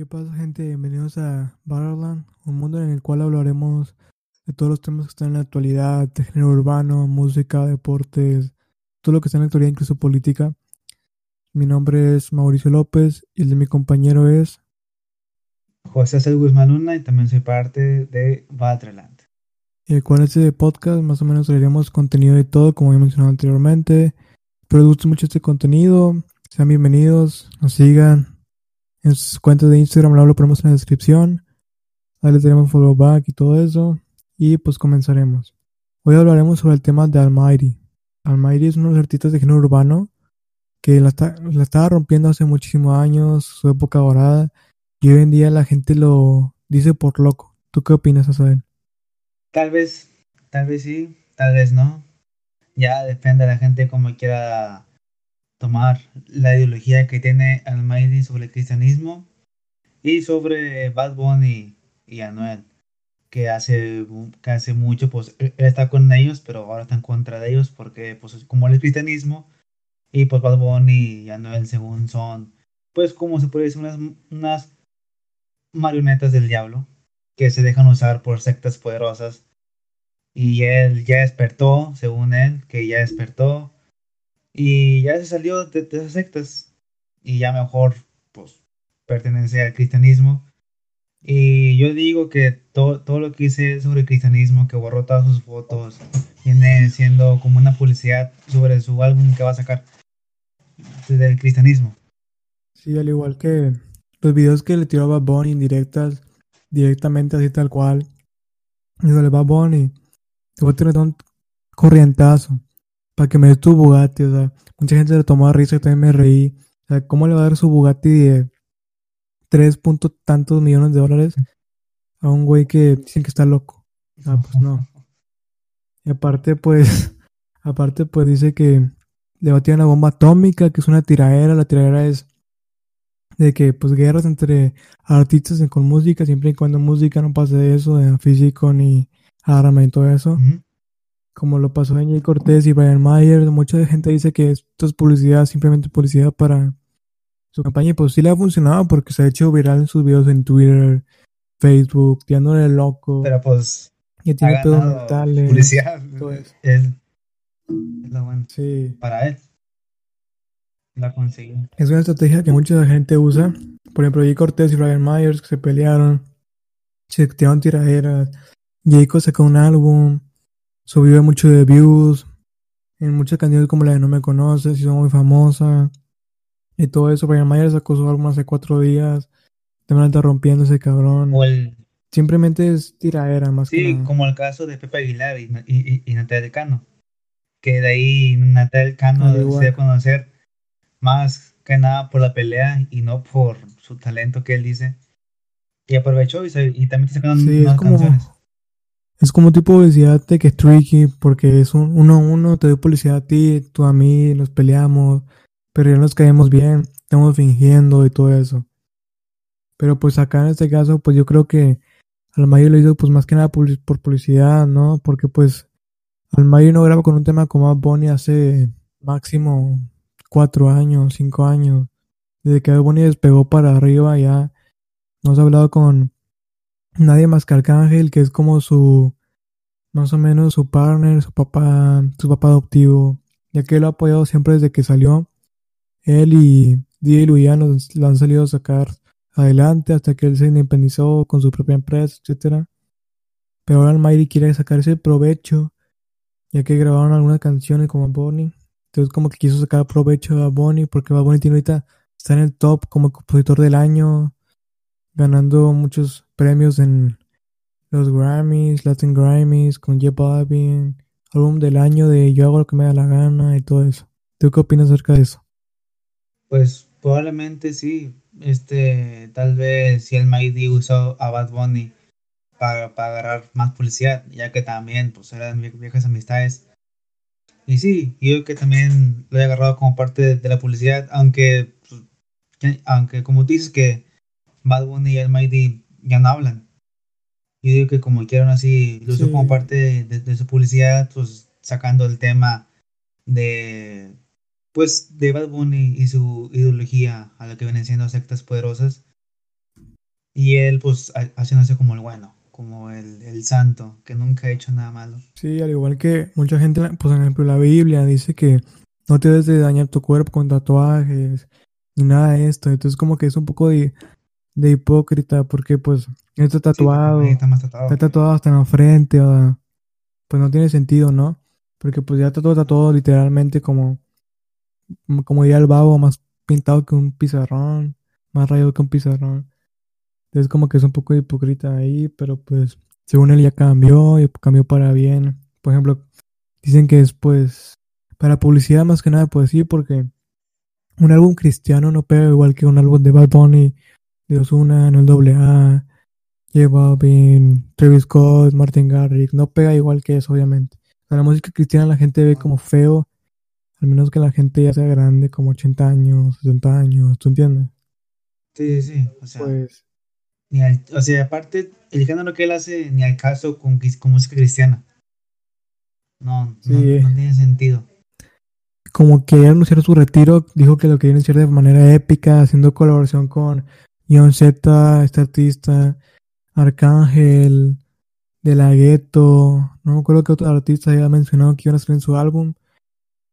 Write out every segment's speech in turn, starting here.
¿qué pasa gente? Bienvenidos a Barland, un mundo en el cual hablaremos de todos los temas que están en la actualidad, de género urbano, música, deportes, todo lo que está en la actualidad, incluso política. Mi nombre es Mauricio López y el de mi compañero es José C. Guzmán Luna y también soy parte de Valtreland. Y con este podcast más o menos traeremos contenido de todo, como he mencionado anteriormente. Espero les guste mucho este contenido. Sean bienvenidos, nos sigan, en sus cuentas de Instagram, lo ponemos en la descripción. Ahí les daremos follow back y todo eso. Y pues comenzaremos. Hoy hablaremos sobre el tema de Almighty. Almighty es uno de los artistas de género urbano que la, estaba rompiendo hace muchísimos años, su época dorada, y hoy en día la gente lo dice por loco. ¿Tú qué opinas, Asael? Tal vez, tal vez sí, tal vez no. Ya depende de la gente como quiera tomar la ideología que tiene Almighty sobre el cristianismo y sobre Bad Bunny y Anuel, que hace, que hace mucho, pues él está con ellos, pero ahora está en contra de ellos porque, pues, como el cristianismo y pues Bad Bunny y Anuel, según son, pues, como se puede decir, unas, unas marionetas del diablo que se dejan usar por sectas poderosas. Y él ya despertó, según él, que ya despertó y ya se salió de, esas sectas. Y ya mejor, pues, pertenece al cristianismo. Y yo digo que todo lo que hice sobre el cristianismo, que borró todas sus fotos, viene siendo como una publicidad sobre su álbum que va a sacar del cristianismo. Sí, al igual que los videos que le tiró a Bad Bunny indirectas, directamente así tal cual. Y le Bad Bunny, te voy a tirar un corrientazo para que me dé tu Bugatti. O sea, mucha gente le tomó a risa y también me reí. O sea, ¿cómo le va a dar su Bugatti de tres puntos tantos millones de dólares a un güey que dicen que está loco? Ah, pues no. Y aparte, pues, aparte, pues dice que le va a tirar una bomba atómica, que es una tiradera. La tiradera es de que, pues, guerras entre artistas con música, siempre y cuando música no pase de eso, de físico ni arma y todo eso como lo pasó en Jay Cortés y Brian Mayer. Mucha gente dice que esto es publicidad, simplemente publicidad para su campaña. Y pues sí le ha funcionado porque se ha hecho viral en sus videos en Twitter, Facebook, tirándole loco. Pero pues. Y tiene pedos mentales. Publicidad. Es, lo bueno. Sí. Para él. La conseguí. Es una estrategia que mucha gente usa. Por ejemplo, Jay Cortés y Brian Myers que se pelearon. Se tiraron tiraderas. Jayco sacó un álbum subió mucho de views en muchas canciones como la de No Me Conoces, hizo muy famosa y todo eso. Brian Mayer sacó su álbum hace cuatro días, también está rompiendo ese cabrón. Simplemente es tiraera más sí, que como el caso de Pepe Aguilar y, y, y Natalia Cano. Que de ahí Natalia Cano se debe conocer más que nada por la pelea y no por su talento que él dice. Y aprovechó y, también te sacaron sí, canciones. Es como tipo publicidad de que es tricky, porque es un uno a uno, te doy publicidad a ti, tú a mí, nos peleamos, pero ya nos caemos bien, estamos fingiendo y todo eso. Pero pues acá en este caso, pues yo creo que Almayo lo hizo pues más que nada por publicidad, ¿no? Porque pues Almayo no graba con un tema como Bunny hace máximo cuatro años, cinco años. Desde que Bunny despegó para arriba ya nos ha hablado con nadie más que Arcángel, que es como su, más o menos su partner, su papá, su papá adoptivo, ya que él lo ha apoyado siempre desde que salió. Él y DJ Luiano lo han salido a sacar adelante hasta que él se independizó con su propia empresa, etcétera. Pero ahora Almighty quiere sacar ese provecho, ya que grabaron algunas canciones como Bonnie. Entonces como que quiso sacar provecho a Bonnie, porque Bonnie tiene ahorita, está en el top como compositor del año, ganando muchos premios en los Grammys, Latin Grammys, con J Balvin, álbum del año de Yo hago lo que me da la gana y todo eso. ¿Tú qué opinas acerca de eso? Pues probablemente sí. Este, tal vez si el Mighty usó a Bad Bunny para, para agarrar más publicidad, ya que también pues eran viejas amistades. Y sí, yo que también lo he agarrado como parte de, la publicidad, aunque, pues, aunque como dices que Bad Bunny y el Mighty ya no hablan. Yo digo que como quieran así, lo uso como parte de, su publicidad, pues sacando el tema de pues de Bad Bunny y su ideología a lo que vienen siendo sectas poderosas. Y él, pues, ha- haciéndose como el bueno, como el, el santo, que nunca ha hecho nada malo. Sí, al igual que mucha gente, pues por ejemplo, la Biblia dice que no te debes de dañar tu cuerpo con tatuajes ni nada de esto. Entonces como que es un poco de, de hipócrita porque pues está tatuado, está más está tratado. tatuado hasta en la frente, o- pues no tiene sentido, ¿no? Porque pues ya está todo tatuado literalmente como, como diría el babo, más pintado que un pizarrón, más rayado que un pizarrón. Entonces como que es un poco hipócrita ahí, pero pues según él ya cambió y cambió para bien. Por ejemplo, dicen que es pues para publicidad más que nada, pues sí, porque un álbum cristiano no pega igual que un álbum de Bad Bunny, de Ozuna, no el doble A, J Balvin, Travis Scott, Martin Garrix, no pega igual que eso, obviamente. O sea, la música cristiana la gente ve como feo, al menos que la gente ya sea grande, como 80 años, 60 años, ¿tú entiendes? Sí, sí, sí. O sea, Pues ni al- o sea, aparte, el género que él hace ni al caso con, música cristiana. No, no, tiene sentido. como que anunciar su retiro, dijo que lo quería anunciar de manera épica, haciendo colaboración con John Z, este artista, Arcángel, De La Ghetto, no me acuerdo qué otro artista había mencionado que iban a salir en su álbum,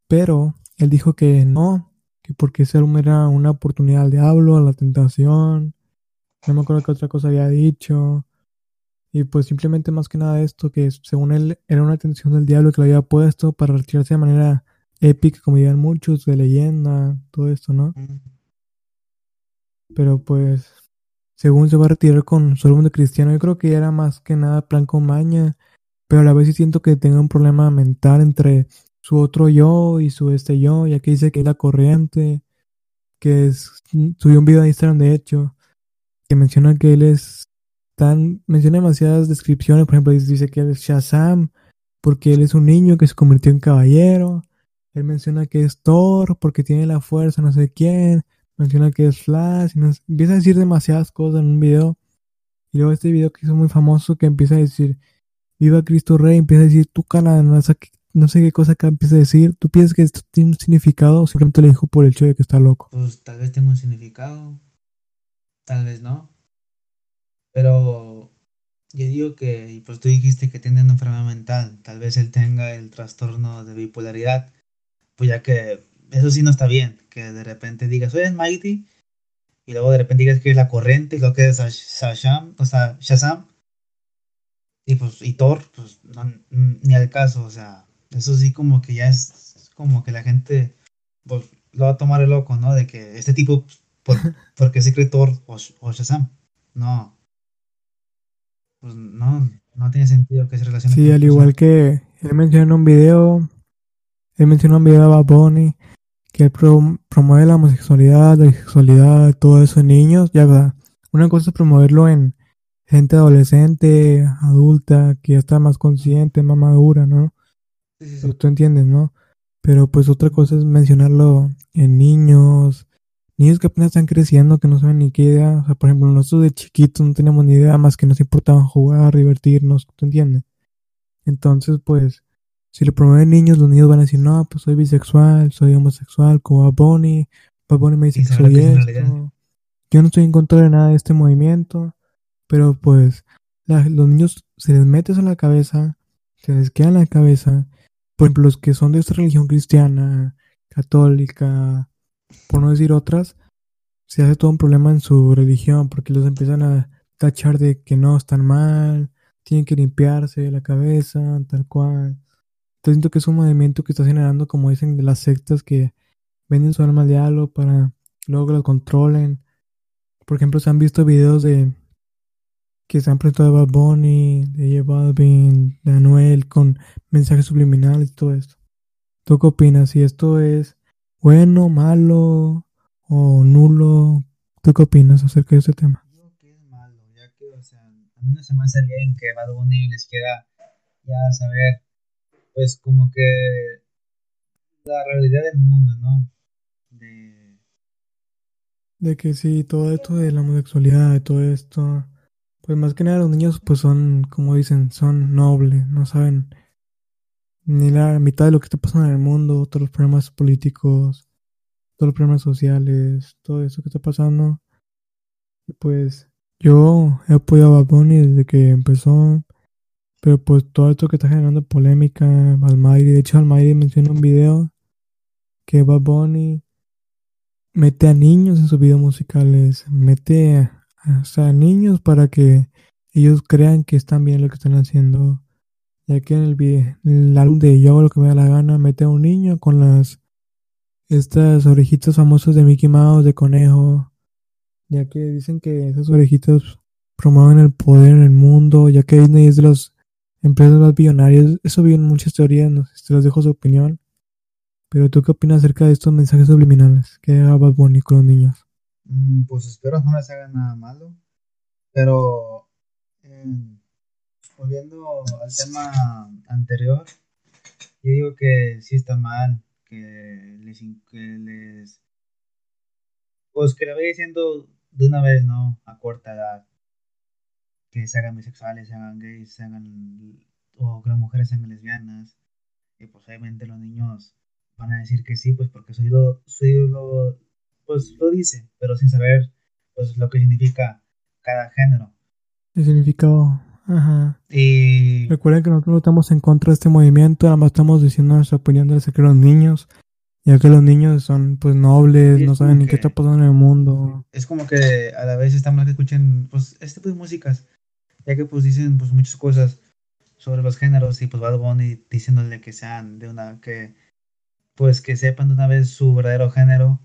pero él dijo que no, que porque ese álbum era una oportunidad al diablo, a la tentación, no me acuerdo qué otra cosa había dicho, y pues simplemente más que nada esto, que según él era una atención del diablo que lo había puesto para retirarse de manera épica, como dirían muchos, de leyenda, todo esto, ¿no? Pero pues, según se va a retirar con su álbum de cristiano, yo creo que ya era más que nada plan con maña, pero a la vez sí siento que tenga un problema mental entre su otro yo y su este yo, ya que dice que es la corriente, que es, subió un video a Instagram de hecho, que menciona que él es tan, menciona demasiadas descripciones, por ejemplo, dice que él es Shazam, porque él es un niño que se convirtió en caballero, él menciona que es Thor, porque tiene la fuerza, no sé quién, menciona que es Flash, y no sé- empieza a decir demasiadas cosas en un video, y luego este video que hizo muy famoso que empieza a decir, Viva Cristo Rey, empieza a decir, tú cala, no no sé qué cosa acá empieza a decir, ¿tú piensas que esto tiene un significado o simplemente lo dijo por el hecho de que está loco? Pues tal vez tenga un significado, tal vez no. Pero yo digo que, pues tú dijiste que tiene una enfermedad mental, tal vez él tenga el trastorno de bipolaridad, pues ya que eso sí no está bien, que de repente digas, soy Mighty, y luego de repente digas que es la corriente, y lo que es Shazam, o sea, Shazam, y pues, y Thor, pues no, ni al caso, o sea, eso sí como que ya es como que la gente pues, lo va a tomar el loco, ¿no? De que este tipo, por, porque se cree Thor o, o Shazam, no, pues no, no tiene sentido que se relacione Sí, con al igual que él mencionó en un video, él mencionó en un video a Bad Bunny que él promueve la homosexualidad, la bisexualidad, todo eso en niños, ya verdad. Una cosa es promoverlo en gente adolescente, adulta, que ya está más consciente, más madura, ¿no? Sí, sí, sí. tú entiendes, ¿no? Pero pues otra cosa es mencionarlo en niños, niños que apenas están creciendo, que no saben ni qué idea. O sea, por ejemplo, nosotros de chiquitos no teníamos ni idea más que nos importaba jugar, divertirnos, ¿tú entiendes? Entonces, pues, si lo promueven niños, los niños van a decir, no, pues soy bisexual, soy homosexual, como Bunny, Bad Bunny me dice que soy esto. Yo no estoy en contra de nada de este movimiento, pero pues la- los niños se les mete eso en la cabeza, se les queda en la cabeza. Por ejemplo, los que son de esta religión cristiana, católica, por no decir otras, se hace todo un problema en su religión porque los empiezan a tachar de que no están mal, tienen que limpiarse la cabeza, tal cual. Entonces siento que es un movimiento que está generando, como dicen, de las sectas que venden su alma al diablo para luego que los controlen. Por ejemplo, se han visto videos de que se han presentado de Bad Bunny, de J Balvin, de Anuel, con mensajes subliminales y todo esto. ¿Tú qué opinas? Si esto es bueno, malo o nulo, ¿tú qué opinas acerca de este tema? Digo que malo, ya que, o sea, a mí no se me hace bien que Bad Bunny les quiera ya saber, pues como que la realidad del mundo, ¿no? De, De que sí, todo esto de la homosexualidad y todo esto, pues más que nada los niños pues son, como dicen, son nobles, no saben ni la mitad de lo que está pasando en el mundo, todos los problemas políticos, todos los problemas sociales, todo eso que está pasando. Y pues Yo he apoyado a Bad desde que empezó, pero pues todo esto que está generando polémica, Almighty, de hecho Almighty menciona un video que Bad Bunny mete a niños en sus videos musicales, mete a, a niños para que ellos crean que están bien lo que están haciendo. Ya que en el, el álbum de Yo hago lo que me da la gana, mete a un niño con las estas orejitas famosas de Mickey Mouse, de conejo, ya que dicen que esas orejitas promueven el poder en el mundo, ya que Disney es de las empresas más billonarias. Eso viene muchas teorías, no sé, te los dejo su opinión. Pero tú qué opinas acerca de estos mensajes subliminales que haga Bad Bunny con los niños? Mm, pues espero no les haga nada malo. Pero eh, volviendo al tema anterior, yo digo que sí está mal que les, que les pues que le vaya diciendo de una vez, ¿no? A corta edad. Que se hagan bisexuales, se hagan gays, se hagan. o que las mujeres sean lesbianas. Y pues obviamente los niños van a decir que sí, pues porque su ídolo, su ídolo pues lo dice, pero sin saber pues lo que significa cada género. El significado, ajá. Y recuerden que nosotros no estamos en contra de este movimiento, nada más estamos diciendo nuestra opinión de que los niños ya que los niños son pues nobles, no saben ni qué está pasando en el mundo. Es como que a la vez estamos que escuchen pues este tipo de músicas, ya que pues dicen pues muchas cosas sobre los géneros y pues Bad Bunny diciéndole que sean de una que pues que sepan de una vez su verdadero género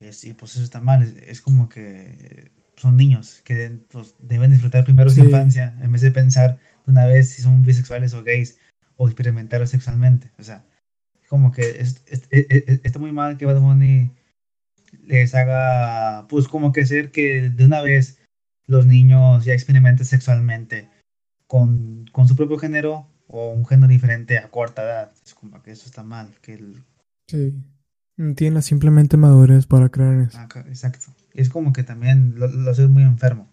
y pues eso está mal, es, como que son niños que pues, deben disfrutar primero su infancia en vez de pensar de una vez si son bisexuales o gays o experimentar sexualmente, o sea, como que es, está muy mal que Bad Bunny les haga, pues como que ser que de una vez los niños ya experimenten sexualmente con, con su propio género o un género diferente a corta edad. Es como que eso está mal. Que el... Sí. No tiene simplemente madurez para creer eso. Ah, exacto. Es como que también lo, lo hace muy enfermo.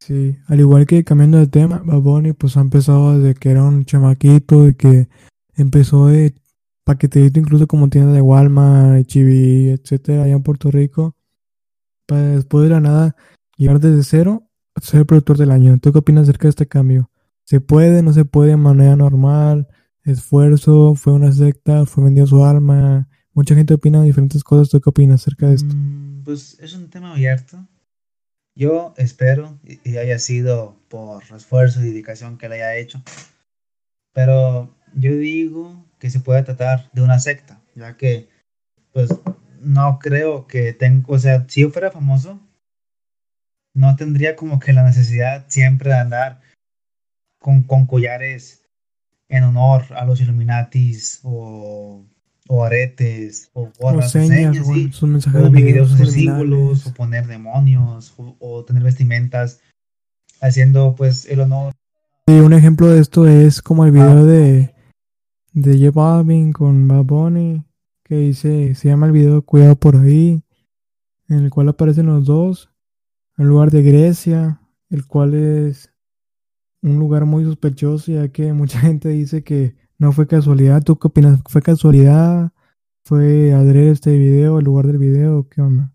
Sí, al igual que cambiando de tema, Baboni pues ha empezado desde que era un chamaquito, y que empezó de paqueteito incluso como tienda de Walmart, HB, etcétera, allá en Puerto Rico, después de la nada llegar desde cero a ser productor del año. ¿Tú qué opinas acerca de este cambio? ¿Se puede, no se puede de manera normal? ¿Esfuerzo? ¿Fue una secta? ¿Fue vendido su alma? Mucha gente opina diferentes cosas. ¿Tú qué opinas acerca de esto? Mm, pues es un tema abierto yo espero y haya sido por esfuerzo y dedicación que le haya hecho. Pero yo digo que se puede tratar de una secta, ya que pues no creo que tenga, o sea, si yo fuera famoso, no tendría como que la necesidad siempre de andar con, con collares en honor a los Illuminatis o o aretes, o gorras, o señas, o, hacer símbolos, o poner demonios, o, tener vestimentas, haciendo pues el honor. Sí, un ejemplo de esto es como el video de, de J Balvin con Bad Bunny, que dice, se llama el video Cuidado por ahí, en el cual aparecen los dos, en lugar de Grecia, el cual es un lugar muy sospechoso, ya que mucha gente dice que no fue casualidad. ¿Tú qué opinas? ¿Fue casualidad? ¿Fue adrede este video, el lugar del video? ¿Qué onda?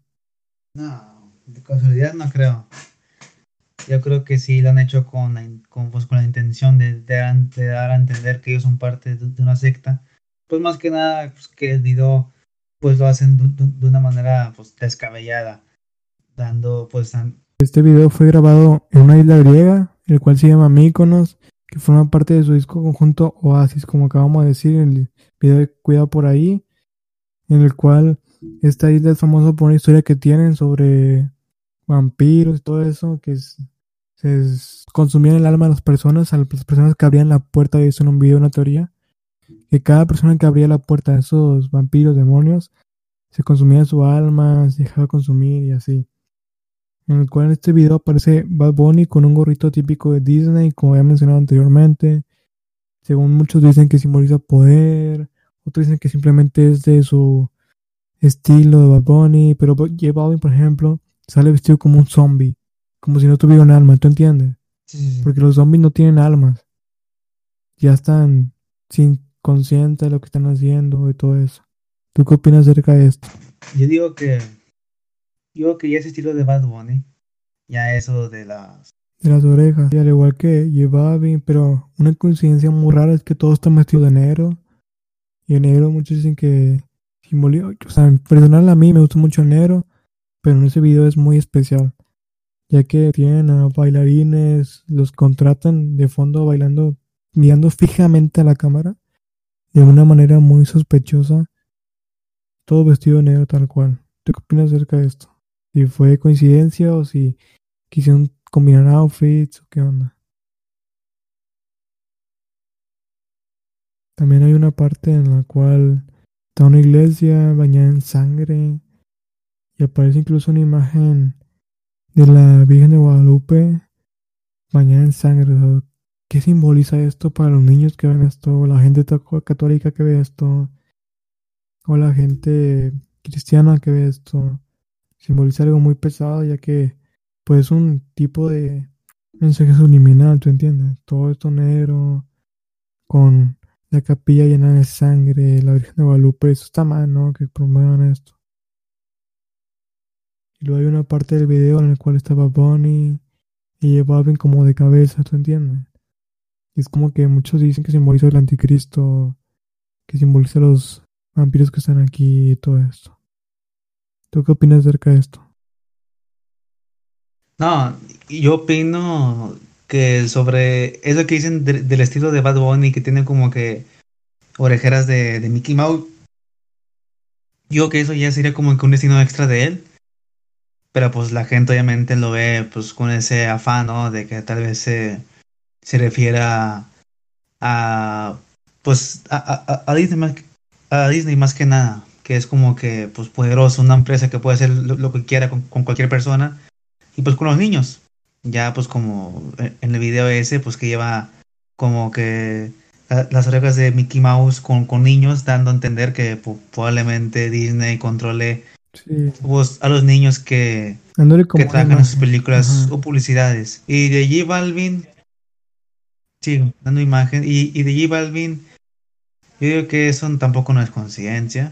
No, de casualidad no creo. Yo creo que sí lo han hecho con la, con, pues, con la intención de, dar a entender que ellos son parte de, una secta. Pues más que nada pues, que el video pues lo hacen de, una manera pues descabellada. Dando pues... Este video fue grabado en una isla griega, el cual se llama Mykonos que forma parte de su disco conjunto Oasis, como acabamos de decir en el video de Cuidado por ahí, en el cual esta isla es famosa por una historia que tienen sobre vampiros y todo eso, que se consumían el alma de las personas, a las personas que abrían la puerta, eso en un video, una teoría, que cada persona que abría la puerta de esos vampiros, demonios, se consumía su alma, se dejaba consumir y así en el cual en este video aparece Bad Bunny con un gorrito típico de Disney, como había mencionado anteriormente. Según muchos dicen que simboliza poder, otros dicen que simplemente es de su estilo de Bad Bunny, pero J Balvin, por ejemplo, sale vestido como un zombie, como si no tuviera un alma, ¿tú entiendes? Porque los zombies no tienen almas. Ya están sin consciente de lo que están haciendo y todo eso. ¿Tú qué opinas acerca de esto? Yo digo que Yo que ya ese estilo de Bad Bunny, ya eso de las... De las orejas, y al igual que llevaba bien, pero una coincidencia muy rara es que todos están vestidos de negro. Y en negro muchos dicen que simboliza, o sea, personal a mí me gusta mucho el negro, pero en ese video es muy especial, ya que tienen a bailarines, los contratan de fondo bailando, mirando fijamente a la cámara, de una manera muy sospechosa, todo vestido de negro tal cual. ¿Tú qué opinas acerca de esto? Si fue coincidencia o si quisieron combinar outfits o qué onda. También hay una parte en la cual está una iglesia bañada en sangre y aparece incluso una imagen de la Virgen de Guadalupe bañada en sangre. ¿Qué simboliza esto para los niños que ven esto? La gente católica que ve esto. O la gente cristiana que ve esto simboliza algo muy pesado, ya que pues es un tipo de mensaje subliminal, ¿tú entiendes? Todo esto negro, con la capilla llena de sangre, la Virgen de Guadalupe, eso está mal, ¿no? Que promuevan esto. Y luego hay una parte del video en la cual estaba Bonnie y lleva bien como de cabeza, ¿tú entiendes? Y es como que muchos dicen que simboliza el anticristo, que simboliza los vampiros que están aquí y todo esto. ¿Tú qué opinas acerca de esto? No, yo opino que sobre eso que dicen del estilo de Bad Bunny, que tiene como que orejeras de, Mickey Mouse, yo que eso ya sería como que un destino extra de él. Pero pues la gente obviamente lo ve pues con ese afán, ¿no? De que tal vez se, se refiera a, pues a, a, Disney más, a Disney más que nada que es como que pues poderoso, una empresa que puede hacer lo, que quiera con, cualquier persona y pues con los niños. Ya pues como en el video ese pues que lleva como que las orejas de Mickey Mouse con, con niños dando a entender que probablemente Disney controle pues, a los niños que, que trabajan en sus películas o publicidades. Y de J Balvin, sí, dando imagen, y, y de J Balvin, yo digo que eso tampoco no es conciencia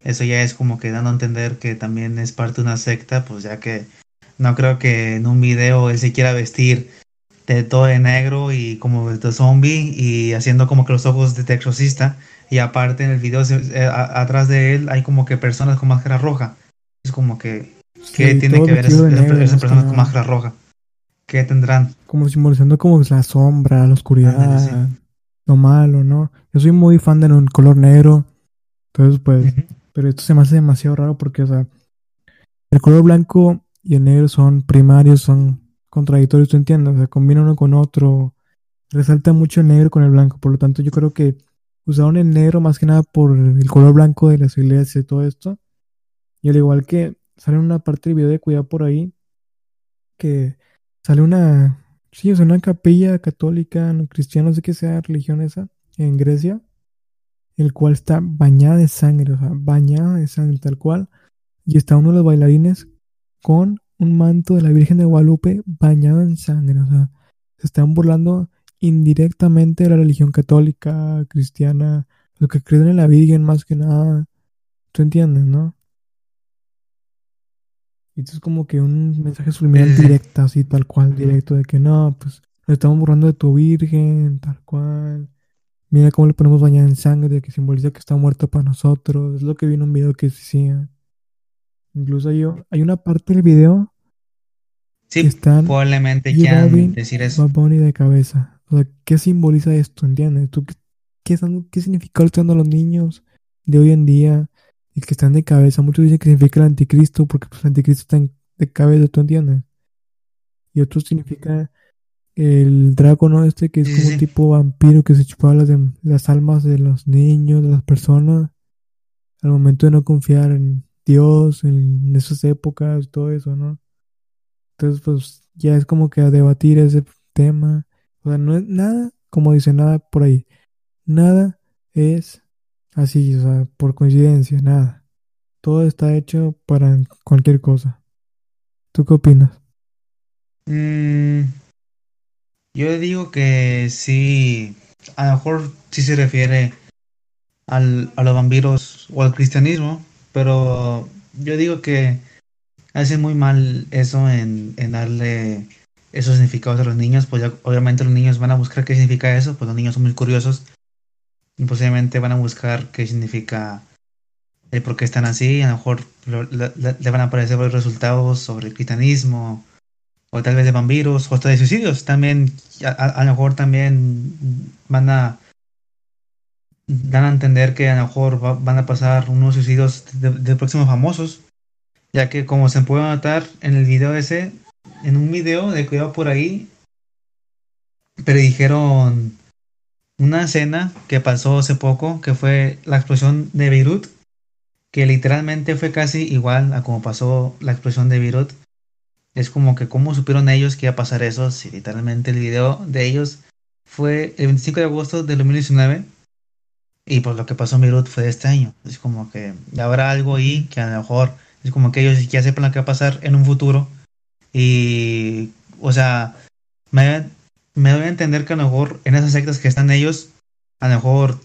eso ya es como que dando a entender que también es parte de una secta, pues ya que no creo que en un video él se quiera vestir de todo de negro y como de zombie y haciendo como que los ojos de exorcista y aparte en el video eh, atrás de él hay como que personas con máscara roja. Es como que ¿qué tiene que ver esas, personas con máscara roja? ¿Qué tendrán? Como simbolizando como la sombra, la oscuridad, lo malo, ¿no? Yo soy muy fan del color negro. Entonces, pues, pero esto se me hace demasiado raro porque, o sea, el color blanco y el negro son primarios, son contradictorios, ¿tú entiendes? O sea, combina uno con otro. Resalta mucho el negro con el blanco. Por lo tanto, yo creo que usaron el negro más que nada por el color blanco de las iglesias y todo esto. Y al igual que sale una parte del video de cuidado por ahí, que sale una, sí, sea, una capilla católica, no, cristiana, no sé qué sea religión esa, en Grecia, el cual está bañada de sangre, o sea, bañada de sangre tal cual. Y está uno de los bailarines con un manto de la Virgen de Guadalupe bañado en sangre, o sea, se están burlando indirectamente de la religión católica, cristiana, los que creen en la Virgen más que nada. ¿Tú entiendes, no? Y esto es como que un mensaje subliminal directo, así tal cual, directo, de que no, pues nos estamos burlando de tu Virgen, tal cual. Mira cómo le ponemos bañada en sangre, que simboliza que está muerto para nosotros. Es lo que vi en un video que decía. Incluso hay, hay una parte del video sí, que están probablemente quieran decir eso. Bunny de cabeza. O sea, ¿qué simboliza esto? ¿Entiendes? ¿Tú qué, qué, qué están los niños de hoy en día? Que están de cabeza. Muchos dicen que significa el anticristo porque pues, el anticristo está de cabeza, ¿tú entiendes? Y otro significa el dragón este que es como un tipo vampiro que se chupaba las, las almas de los niños, de las personas, al momento de no confiar en Dios, en esas épocas, todo eso, ¿no? Entonces, pues ya es como que a debatir ese tema. O sea, no es nada, como dice, nada por ahí. Nada es así, o sea, por coincidencia, nada. Todo está hecho para cualquier cosa. ¿Tú qué opinas? Mmm yo digo que sí, a lo mejor sí se refiere al, a los vampiros o al cristianismo, pero yo digo que hace muy mal eso en, en darle esos significados a los niños, pues ya, obviamente los niños van a buscar qué significa eso, pues los niños son muy curiosos posiblemente van a buscar qué significa el por qué están así, a lo mejor le, van a aparecer varios resultados sobre el cristianismo, o tal vez de vampiros, o hasta de suicidios, también, a, lo mejor también van a dan a entender que a lo mejor va- van a pasar unos suicidios de, de próximos famosos, ya que como se puede notar en el video ese, en un video de cuidado por ahí, predijeron una escena que pasó hace poco, que fue la explosión de Beirut, que literalmente fue casi igual a como pasó la explosión de Beirut. Es como que cómo supieron ellos que iba a pasar eso, si literalmente el video de ellos fue el 25 de agosto del 2019 y pues lo que pasó en Beirut fue de este año. Es como que habrá algo ahí que a lo mejor es como que ellos ya sepan lo que va a pasar en un futuro y, o sea, me, me doy a entender que a lo mejor en esas sectas que están ellos, a lo mejor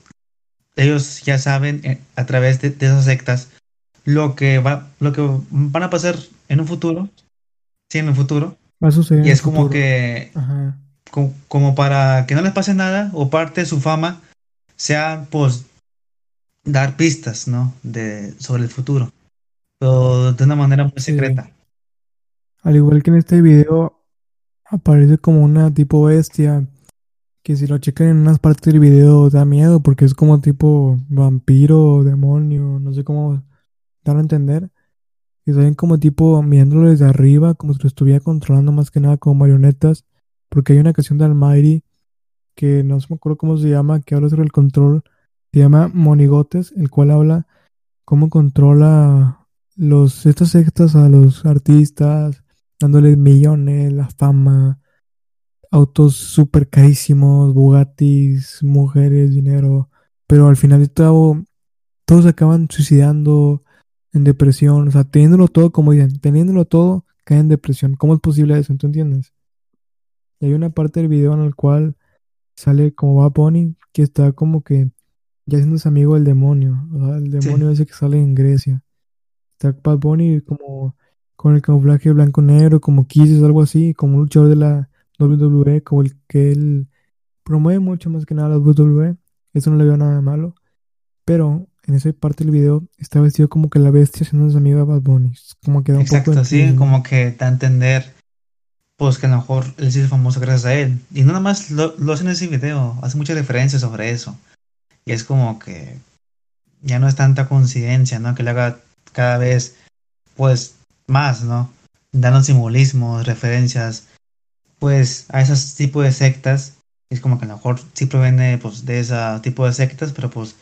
ellos ya saben eh, a través de, de esas sectas lo que va, lo que van a pasar en un futuro, sí, en un futuro, Va a suceder y es como futuro. que Ajá. como, como para que no les pase nada o parte de su fama sea pues dar pistas, ¿no? De sobre el futuro, pero de una manera muy Sí. secreta. Al igual que en este video, aparece como una tipo bestia. Que si lo checan en unas partes del video da miedo porque es como tipo vampiro, demonio, no sé cómo darlo a entender. Que salen como tipo mirándolo desde arriba, como si lo estuviera controlando más que nada como marionetas. Porque hay una canción de Almighty que no me acuerdo cómo se llama, que habla sobre el control. Se llama Monigotes, el cual habla cómo controla los estas sectas a los artistas, dándoles millones, la fama, autos súper carísimos, Bugattis, mujeres, dinero. Pero al final de todo, todos acaban suicidando en depresión. O sea, teniéndolo todo, como dicen, teniéndolo todo, caen en depresión. ¿Cómo es posible eso? ¿Tú entiendes? Y hay una parte del video en el cual sale como va Bunny, que está como que ya haciéndose amigo del demonio. O sea, el demonio ese que sale en Grecia. Está Bad Bunny como con el camuflaje blanco-negro, como Kiss algo así, como un luchador de la WWE, como el que él promueve mucho más que nada la WWE. Eso no le veo nada de malo. Pero en esa parte del video está vestido como que la bestia haciéndose amiga de Bad Bunny. Como que da un poco Exacto, de sí, como que da a entender pues que a lo mejor él sí es famoso gracias a él. Y no nada más lo, lo hace en ese video, hace muchas referencias sobre eso. Y es como que ya no es tanta coincidencia, ¿no? Que le haga cada vez pues más, ¿no? Dando simbolismos, referencias, pues a esos tipos de sectas. Es como que a lo mejor sí proviene pues de ese tipo de sectas, pero pues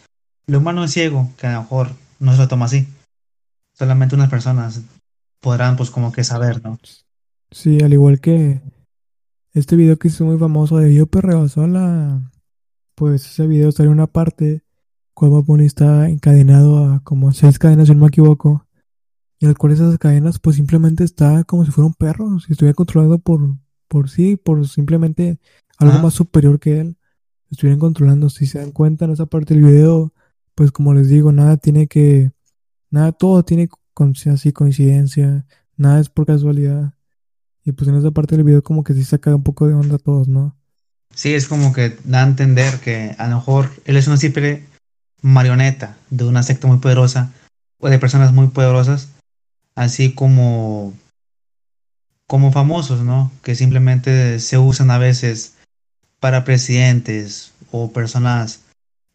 lo humano es ciego, que a lo mejor no se lo toma así. Solamente unas personas podrán pues como que saber, ¿no? Sí, al igual que este video que hizo muy famoso de Yo Perreo Sola, pues ese video salió una parte cual Bunny está encadenado a como seis cadenas, si no me equivoco, y al cual esas cadenas pues simplemente está como si fuera un perro, si estuviera controlado por, por sí, por simplemente algo Ajá. más superior que él, estuvieran controlando. Si se dan cuenta en esa parte del video, pues como les digo, nada tiene que, nada, todo tiene con- así coincidencia, nada es por casualidad. Y pues en esa parte del video como que sí saca un poco de onda a todos, ¿no? Sí, es como que da a entender que a lo mejor él es una simple marioneta de una secta muy poderosa o de personas muy poderosas, así como como famosos, ¿no? Que simplemente se usan a veces para presidentes o personas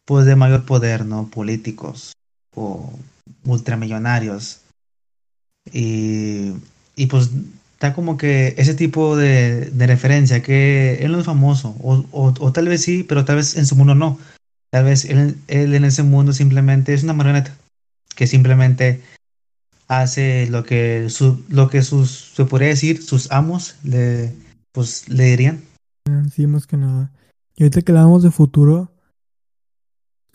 pues de mayor poder, ¿no? Políticos o ultramillonarios. Y, y pues da como que ese tipo de, de referencia que él no es famoso, o, o, o tal vez sí, pero tal vez en su mundo no. Tal vez él, él en ese mundo simplemente es una marioneta que simplemente hace lo que su, lo que sus se podría decir sus amos le pues le dirían. Sí, más que nada. Y ahorita que hablamos de futuro,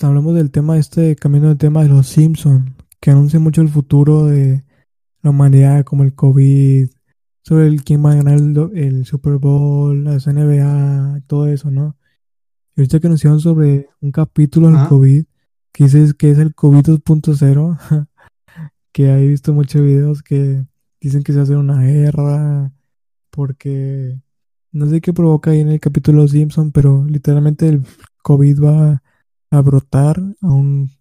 hablamos del tema este, cambiando de tema de los Simpson, que anuncia mucho el futuro de la humanidad, como el COVID, sobre el quién va a ganar el, el Super Bowl, las NBA, todo eso, ¿no? Y ahorita que anunciaron sobre un capítulo del. COVID, que dices que es el COVID 2.0, que he visto muchos videos que Dicen que se hacer una guerra porque no sé qué provoca ahí en el capítulo Simpson, pero literalmente el COVID va a brotar a un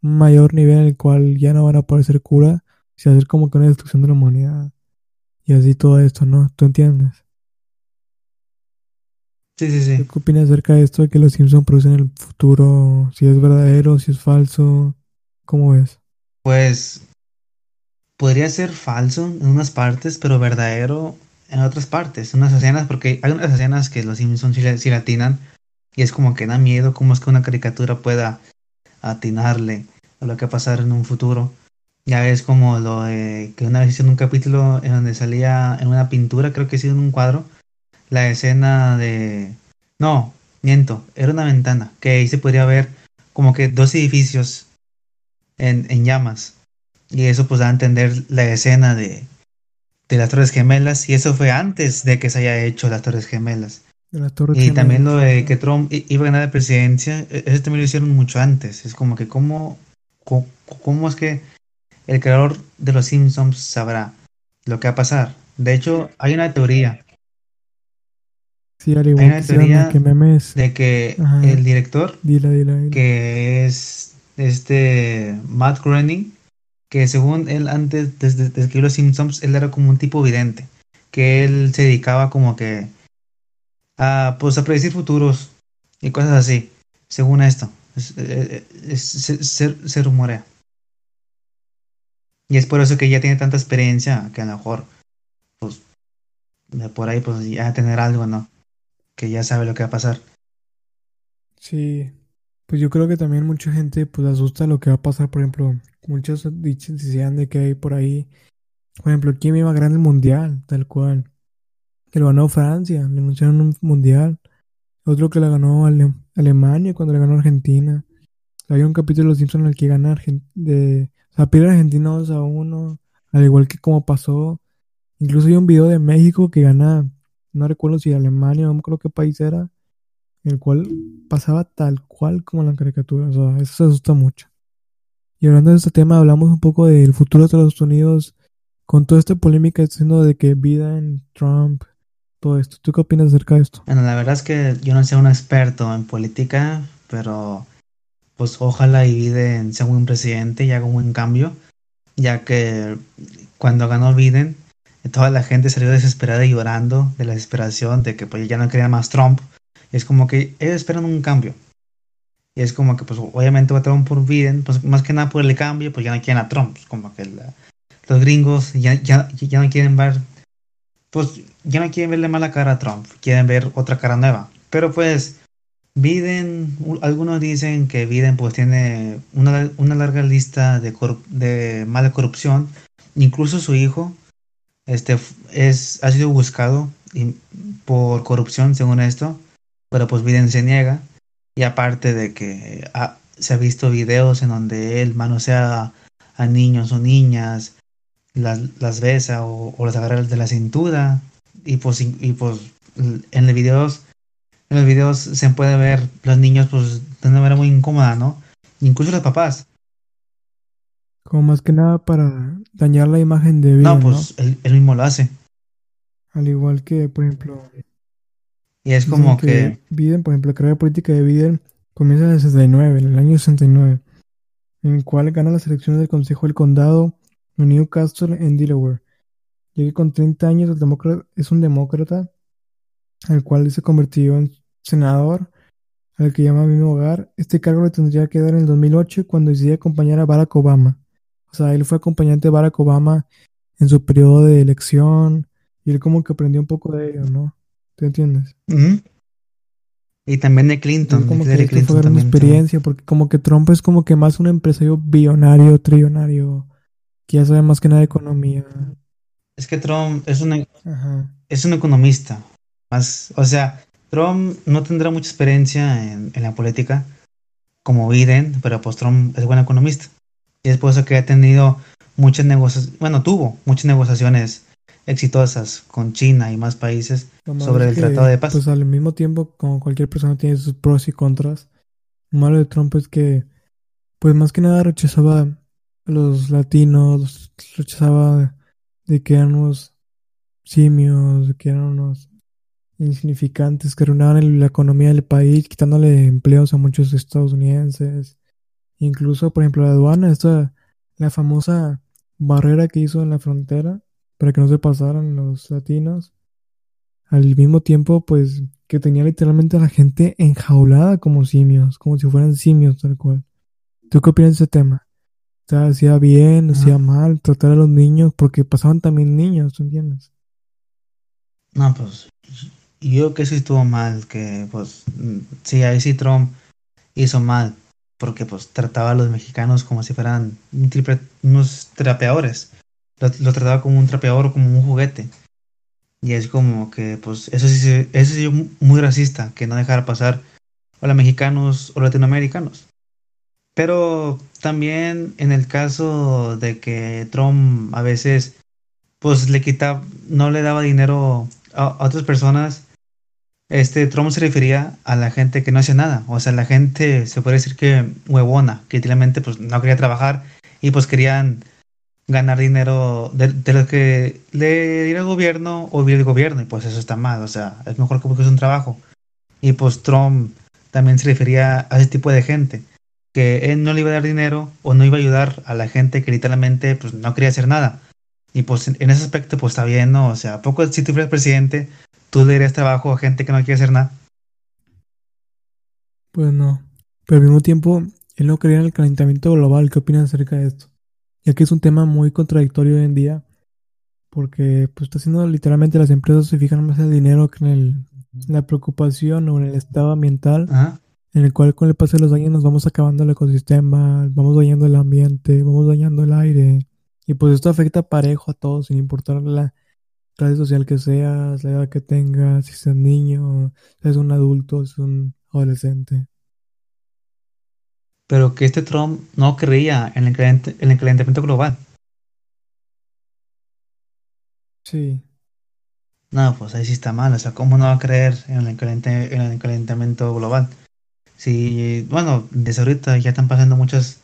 mayor nivel en el cual ya no van a aparecer cura, se va a hacer como que una destrucción de la humanidad. Y así todo esto, ¿no? ¿Tú entiendes? Sí, sí, sí. ¿Qué opinas acerca de esto de que los Simpsons producen el futuro? Si es verdadero, si es falso, ¿cómo es? Pues podría ser falso en unas partes, pero verdadero en otras partes, unas escenas, porque hay unas escenas que los Simpsons sí, latinan y es como que da miedo cómo es que una caricatura pueda atinarle a lo que va a pasar en un futuro. Ya es como lo de que una vez hicieron un capítulo en donde salía en una pintura, creo que sí en un cuadro, la escena de... No, miento, era una ventana, que ahí se podría ver como que dos edificios en, en llamas. Y eso pues da a entender la escena de, de las Torres Gemelas y eso fue antes de que se haya hecho las Torres Gemelas. y también lo de que Trump iba a ganar la presidencia, e-, eso también lo hicieron mucho antes. Es como que cómo, cómo, es que el creador de los Simpsons sabrá lo que va a pasar. De hecho, hay una teoría. Sí, hay una teoría de que el director, que es este Matt Groening, que según él antes de, escribir Los Simpsons, él era como un tipo vidente, que él se dedicaba como que a, pues, a predecir futuros y cosas así, según esto, se, rumorea. Y es por eso que ya tiene tanta experiencia que a lo mejor, pues, por ahí, pues ya tener algo, ¿no? Que ya sabe lo que va a pasar. Sí, pues yo creo que también mucha gente, pues, asusta lo que va a pasar, por ejemplo, muchos decían de que hay por ahí, por ejemplo, ¿quién iba a ganar el mundial? Tal cual. Que lo ganó Francia, le anunciaron un mundial. Otro que le ganó Alemania cuando le ganó Argentina. Hay un capítulo de Los Simpsons en el que gana de, o sea, Argentina 2 a 1, al igual que como pasó. Incluso hay un video de México que gana, no recuerdo si Alemania, no me acuerdo qué país era, el cual pasaba tal cual como la caricatura. O sea, eso se asusta mucho. Y hablando de este tema, hablamos un poco del futuro de Estados Unidos con toda esta polémica diciendo de que Biden, Trump, todo esto. ¿Tú qué opinas acerca de esto? Bueno, la verdad es que yo no soy un experto en política, pero pues ojalá y Biden sea un presidente y haga un buen cambio, ya que cuando ganó Biden, toda la gente salió desesperada y llorando de la desesperación de que pues ya no quería más Trump. Es como que ellos esperan un cambio. Y es como que, pues, obviamente votaron por Biden, pues, más que nada por el cambio, pues ya no quieren a Trump. Pues, como que los gringos ya, ya, ya no quieren ver, pues, ya no quieren verle mala cara a Trump, quieren ver otra cara nueva. Pero pues, Biden, algunos dicen que Biden, pues, tiene una, una larga lista de, de mala corrupción. Incluso su hijo, este, es, ha sido buscado por corrupción, según esto. Pero pues Biden se niega. Y aparte de que ah, se ha visto videos en donde él manosea a niños o niñas, las, las besa o, o, las agarra de la cintura. Y pues, y pues en los videos, en los videos se puede ver los niños pues de una manera muy incómoda, ¿no? Incluso los papás. Como más que nada para dañar la imagen de Biden. No, pues Él, mismo lo hace. Al igual que, por ejemplo, y es como que, Biden, por ejemplo, la carrera política de Biden comienza en el 69, en el año 69, en el cual gana las elecciones del Consejo del Condado en Newcastle, en Delaware. Llega con 30 años, el demócrata, es un demócrata, al cual se convirtió en senador, al que llama mismo hogar. Este cargo le tendría que dar en el 2008 cuando decidió acompañar a Barack Obama. O sea, él fue acompañante de Barack Obama en su periodo de elección y él como que aprendió un poco de ello, ¿no? ¿Te entiendes? Y también de Clinton. como que Clinton fue experiencia, porque como que Trump es como que más un empresario billonario, trillonario, que ya sabe más que nada de economía. Es que Trump es un, es un economista. Más, o sea, Trump no tendrá mucha experiencia en, en la política como Biden, pero pues Trump es buen economista. Y es por eso que ha tenido muchas negociaciones, bueno, tuvo muchas negociaciones exitosas con China y más países sobre el Tratado de Paz. Pues al mismo tiempo, como cualquier persona tiene sus pros y contras, lo malo de Trump es que, pues más que nada rechazaba a los latinos, rechazaba de que eran unos simios, de que eran unos insignificantes que arruinaban la economía del país, quitándole empleos a muchos estadounidenses. Incluso, por ejemplo, la aduana, esta, la famosa barrera que hizo en la frontera para que no se pasaran los latinos. Al mismo tiempo, pues, que tenía literalmente a la gente enjaulada como simios, como si fueran simios tal cual. ¿Tú qué opinas de ese tema? O sea, hacía bien, hacía mal, tratar a los niños, porque pasaban también niños, ¿tú entiendes? No, pues yo que sí estuvo mal, que pues sí, ahí sí Trump hizo mal, porque pues trataba a los mexicanos como si fueran unos trapeadores. Lo, trataba como un trapeador, como un juguete. Y es como que, pues, eso sí, eso sí muy racista, que no dejara pasar a los mexicanos o latinoamericanos. Pero también en el caso de que Trump a veces, pues, le quitaba, no le daba dinero a otras personas este Trump se refería a la gente que no hacía nada, o sea, la gente se puede decir que huevona, que literalmente pues no quería trabajar y pues querían ganar dinero de, lo que le diera el gobierno o vivir el gobierno y pues eso está mal, o sea, es mejor que busques un trabajo. Y pues Trump también se refería a ese tipo de gente, que él no le iba a dar dinero o no iba a ayudar a la gente que literalmente pues no quería hacer nada. Y pues en, ese aspecto pues está bien, ¿no? O sea, poco si tú fueras presidente, ¿Tú le darías trabajo a gente que no quiere hacer nada? Pues no. Pero al mismo tiempo, él no en el calentamiento global. ¿Qué opinas acerca de esto? Ya que es un tema muy contradictorio hoy en día. Porque pues está haciendo literalmente las empresas se fijan más en el dinero que en, el, la preocupación o en el estado ambiental. En el cual con el paso de los años nos vamos acabando el ecosistema, vamos dañando el ambiente, vamos dañando el aire. Y pues esto afecta parejo a todos, sin importar la, clase social que seas, la edad que tengas, si seas niño, si eres un adulto, si eres un adolescente. Pero que este Trump no creía en el, en el calentamiento global. Sí. No, pues ahí sí está mal. O sea, ¿cómo no va a creer en el, en el calentamiento global? Si, bueno, desde ahorita ya están pasando muchos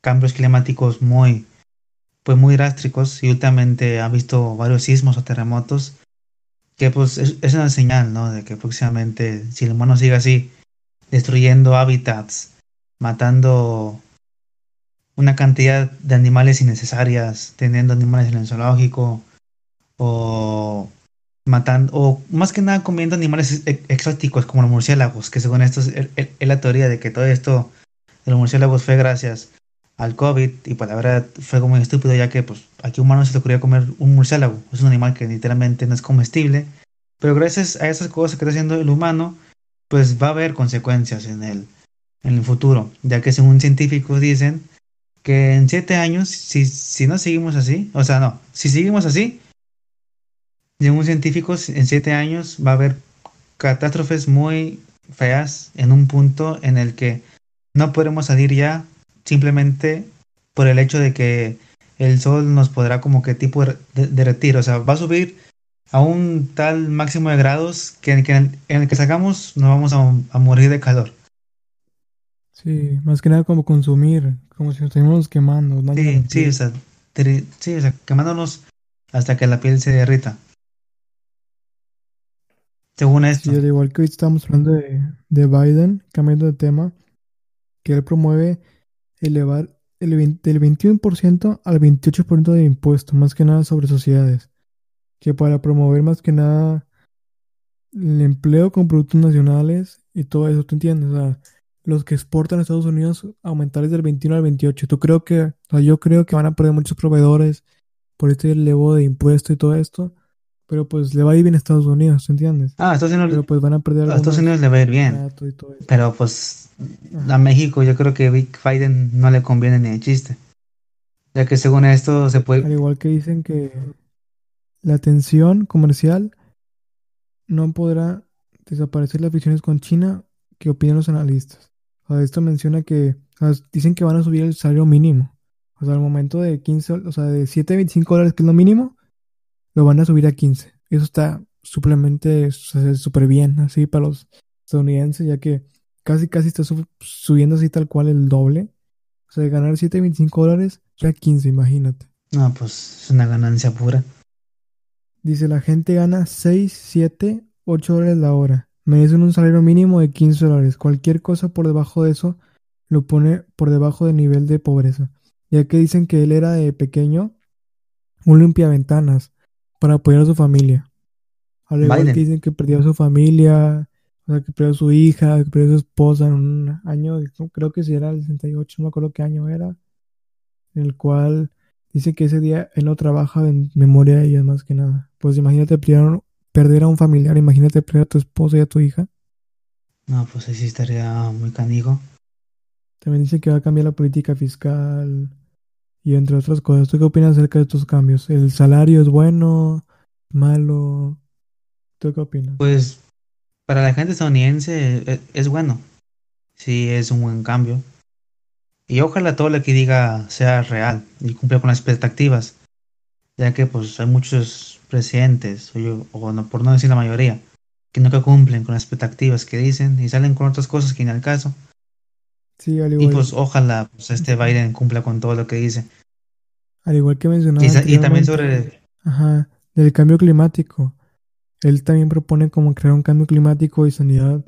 cambios climáticos muy, pues muy drásticos y últimamente ha visto varios sismos o terremotos que pues es, una señal, ¿no? De que próximamente si el humano sigue así, destruyendo hábitats, matando una cantidad de animales innecesarias, teniendo animales en el zoológico o matando, o más que nada comiendo animales exóticos como los murciélagos, que según esto es, es la teoría de que todo esto de los murciélagos fue gracias al COVID y pues la verdad fue como estúpido ya que pues aquí humano se le ocurría comer un murciélago. Es un animal que literalmente no es comestible. Pero gracias a esas cosas que está haciendo el humano, pues va a haber consecuencias en el, en el futuro. Ya que según científicos dicen que en siete años, si, si no seguimos así, o sea, no, si seguimos así, según científicos, en siete años va a haber catástrofes muy feas en un punto en el que no podremos salir ya simplemente por el hecho de que el sol nos podrá como que tipo derretir, o sea, va a subir a un tal máximo de grados que en, el que sacamos nos vamos a, morir de calor. Sí, más que nada como consumir, como si nos estuviéramos quemando. Sí, sí o, sea, sí, o sea, quemándonos hasta que la piel se derrita. Según esto. Sí, al igual que hoy estamos hablando de, de Biden, cambiando de tema, que él promueve elevar el del 21% al 28% de impuestos, más que nada sobre sociedades, que para promover más que nada el empleo con productos nacionales y todo eso, ¿tú entiendes? O sea, los que exportan a Estados Unidos aumentarles del 21 al 28. Tú creo que, o sea, yo creo que van a perder muchos proveedores por este elevo de impuestos y todo esto, pero pues le va a ir bien a Estados Unidos, ¿entiendes? Ah, Estados Unidos. Pero pues van a perder. A Estados Unidos le va a ir bien. Pero pues a México yo creo que Biden no le conviene ni de chiste. Ya que según esto se puede. Al igual que dicen que la tensión comercial no podrá desaparecer las fricciones con China que opinan los analistas. Sea, esto menciona que dicen que van a subir el salario mínimo. O sea, al momento de 15, o sea, de 7.25 dólares, que es lo mínimo, lo van a subir a 15. Eso está suplemente súper bien, así para los estadounidenses, ya que casi casi está subiendo así tal cual el doble. O sea, de ganar 7.25 dólares, ya 15, imagínate. No, pues es una ganancia pura. Dice, la gente gana 6, 7, 8 dólares la hora. Merecen un salario mínimo de 15 dólares. Cualquier cosa por debajo de eso lo pone por debajo del nivel de pobreza. Ya que dicen que él era de pequeño un limpiaventanas para apoyar a su familia. Al igual Biden. que dicen que perdió a su familia, o sea, que perdió a su hija, que perdió a su esposa en un año, creo que si era el 68, no me acuerdo qué año era, en el cual dice que ese día él no trabaja en memoria de ellas más que nada. Pues imagínate perder, perder a un familiar, imagínate perder a tu esposa y a tu hija. No, pues ahí sí estaría muy canijo. También dice que va a cambiar la política fiscal y entre otras cosas. ¿Tú qué opinas acerca de estos cambios? ¿El salario es bueno, malo? ¿Tú qué opinas? Pues para la gente estadounidense e- es bueno. Sí, es un buen cambio. Y ojalá todo lo que diga sea real y cumpla con las expectativas. Ya que pues hay muchos presidentes, o, no, por no decir la mayoría, que nunca cumplen con las expectativas que dicen y salen con otras cosas que ni al caso. Sí, al Y pues ojalá pues, este Biden cumpla con todo lo que dice. al igual que mencionaba Y, también sobre... ajá, del cambio climático. Él también propone como crear un cambio climático y sanidad,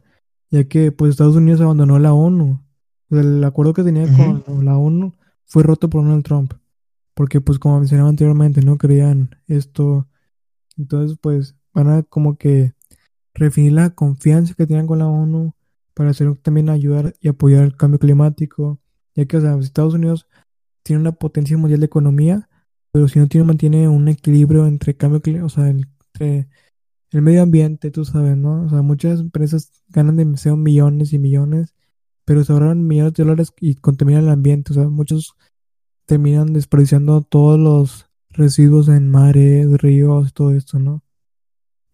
ya que pues Estados Unidos abandonó la ONU. O sea, el acuerdo que tenía con la ONU fue roto por Donald Trump, porque pues como mencionaba anteriormente, no querían esto. Entonces pues van a como que redefinir la confianza que tenían con la ONU para hacer también ayudar y apoyar el cambio climático, ya que o sea, Estados Unidos tiene una potencia mundial de economía, pero si no tiene, mantiene un equilibrio entre cambio, o sea, el- entre el medio ambiente, tú sabes, ¿no? O sea, muchas empresas ganan demasiado millones y millones, pero se ahorran millones de dólares y contaminan el ambiente, o sea, muchos terminan desperdiciando todos los residuos en mares, ríos, todo esto, ¿no?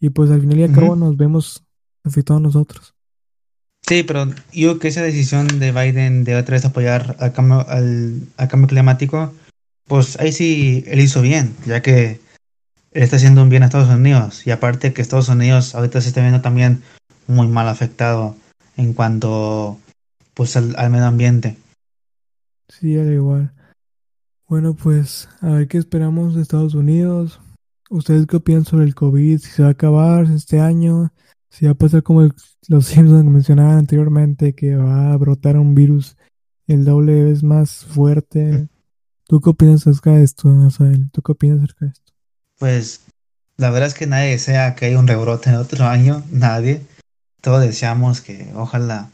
Y pues al final y al cabo nos vemos afectados nosotros. Sí, pero yo creo que esa decisión de Biden de otra vez apoyar al cambio, al, al cambio climático, pues ahí sí él hizo bien, ya que él está haciendo un bien a Estados Unidos. Y aparte que Estados Unidos ahorita se está viendo también muy mal afectado en cuanto pues al, al medio ambiente. Sí, al igual. Bueno, pues a ver qué esperamos de Estados Unidos. ¿Ustedes qué opinan sobre el COVID? Si se va a acabar este año, si va a pasar como el- los Simpsons que mencionaban anteriormente, que va a brotar un virus el doble vez más fuerte. ¿Tú qué opinas acerca de esto, Asael? ¿Tú qué opinas acerca de esto? Pues la verdad es que nadie desea que haya un rebrote en otro año, nadie. Todos deseamos que ojalá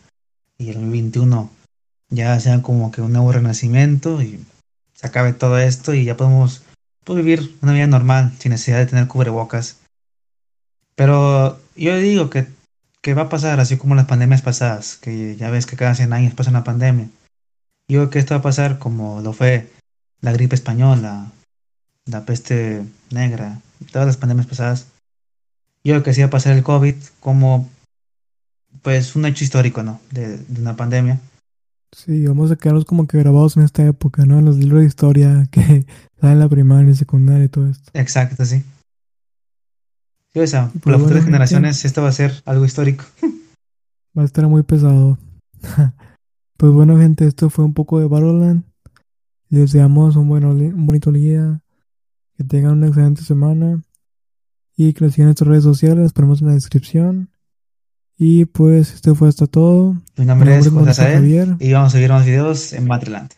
y el 2021 ya sea como que un nuevo renacimiento y acabe todo esto y ya podemos pues, vivir una vida normal sin necesidad de tener cubrebocas. Pero yo digo que, va a pasar así como las pandemias pasadas, que ya ves que cada 100 años pasa una pandemia. Yo creo que esto va a pasar como lo fue la gripe española, la peste negra, todas las pandemias pasadas. Yo creo que sí va a pasar el COVID como pues un hecho histórico, ¿no? De una pandemia. Sí, vamos a quedarnos como que grabados en esta época, ¿no? En los libros de historia que salen en la primaria y secundaria y todo esto. Exacto, sí. Sí, o sea, por pues las bueno, futuras gente. generaciones esto va a ser algo histórico. Va a estar muy pesado. pues bueno, gente, esto fue un poco de Battleland. Les deseamos un, bueno, un bonito día. Que tengan una excelente semana. Y que nos sigan en nuestras redes sociales. Las ponemos en la descripción. Y pues esto fue hasta todo. Mi nombre Mi es nombre es José Javier. y vamos a subir más videos en Matterland.